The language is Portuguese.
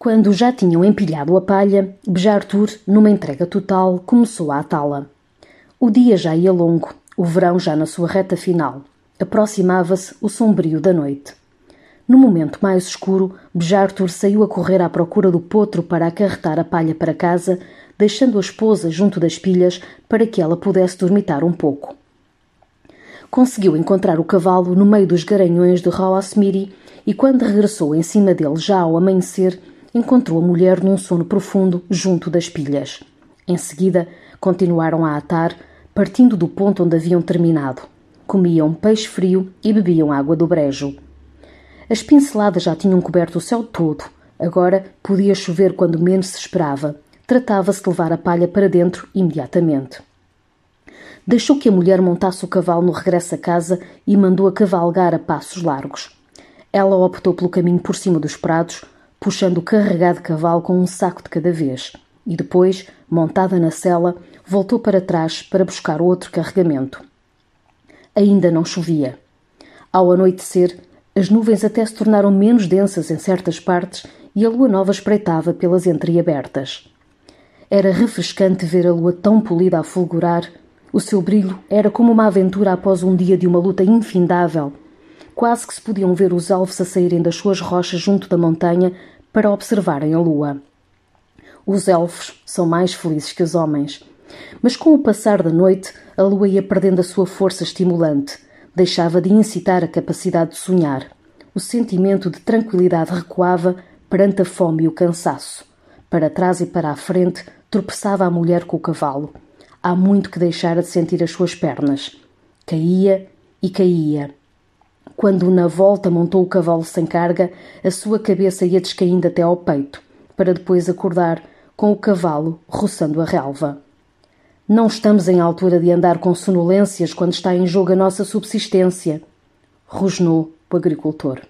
Quando já tinham empilhado a palha, Bejartur, numa entrega total, começou a atá-la. O dia já ia longo, o verão já na sua reta final. Aproximava-se o sombrio da noite. No momento mais escuro, Bejartur saiu a correr à procura do potro para acarretar a palha para casa, deixando a esposa junto das pilhas para que ela pudesse dormitar um pouco. Conseguiu encontrar o cavalo no meio dos garanhões de Rawasmiri e, quando regressou em cima dele já ao amanhecer, encontrou a mulher num sono profundo junto das pilhas. Em seguida, continuaram a atar, partindo do ponto onde haviam terminado. Comiam peixe frio e bebiam água do brejo. As pinceladas já tinham coberto o céu todo. Agora podia chover quando menos se esperava. Tratava-se de levar a palha para dentro imediatamente. Deixou que a mulher montasse o cavalo no regresso a casa e mandou-a cavalgar a passos largos. Ela optou pelo caminho por cima dos prados, puxando o carregado cavalo com um saco de cada vez, e depois, montada na cela, voltou para trás para buscar outro carregamento. Ainda não chovia. Ao anoitecer, as nuvens até se tornaram menos densas em certas partes e a lua nova espreitava pelas entreabertas. Era refrescante ver a lua tão polida a fulgurar. O seu brilho era como uma aventura após um dia de uma luta infindável Quase que se podiam ver os alvos a saírem das suas rochas junto da montanha para observarem a lua. Os elfos são mais felizes que os homens. Mas com o passar da noite, a lua ia perdendo a sua força estimulante, deixava de incitar a capacidade de sonhar. O sentimento de tranquilidade recuava perante a fome e o cansaço. Para trás e para a frente tropeçava a mulher com o cavalo. Há muito que deixara de sentir as suas pernas. Caía e caía. Quando na volta montou o cavalo sem carga, a sua cabeça ia descaindo até ao peito, para depois acordar com o cavalo roçando a relva. Não estamos em altura de andar com sonolências quando está em jogo a nossa subsistência, rosnou o agricultor.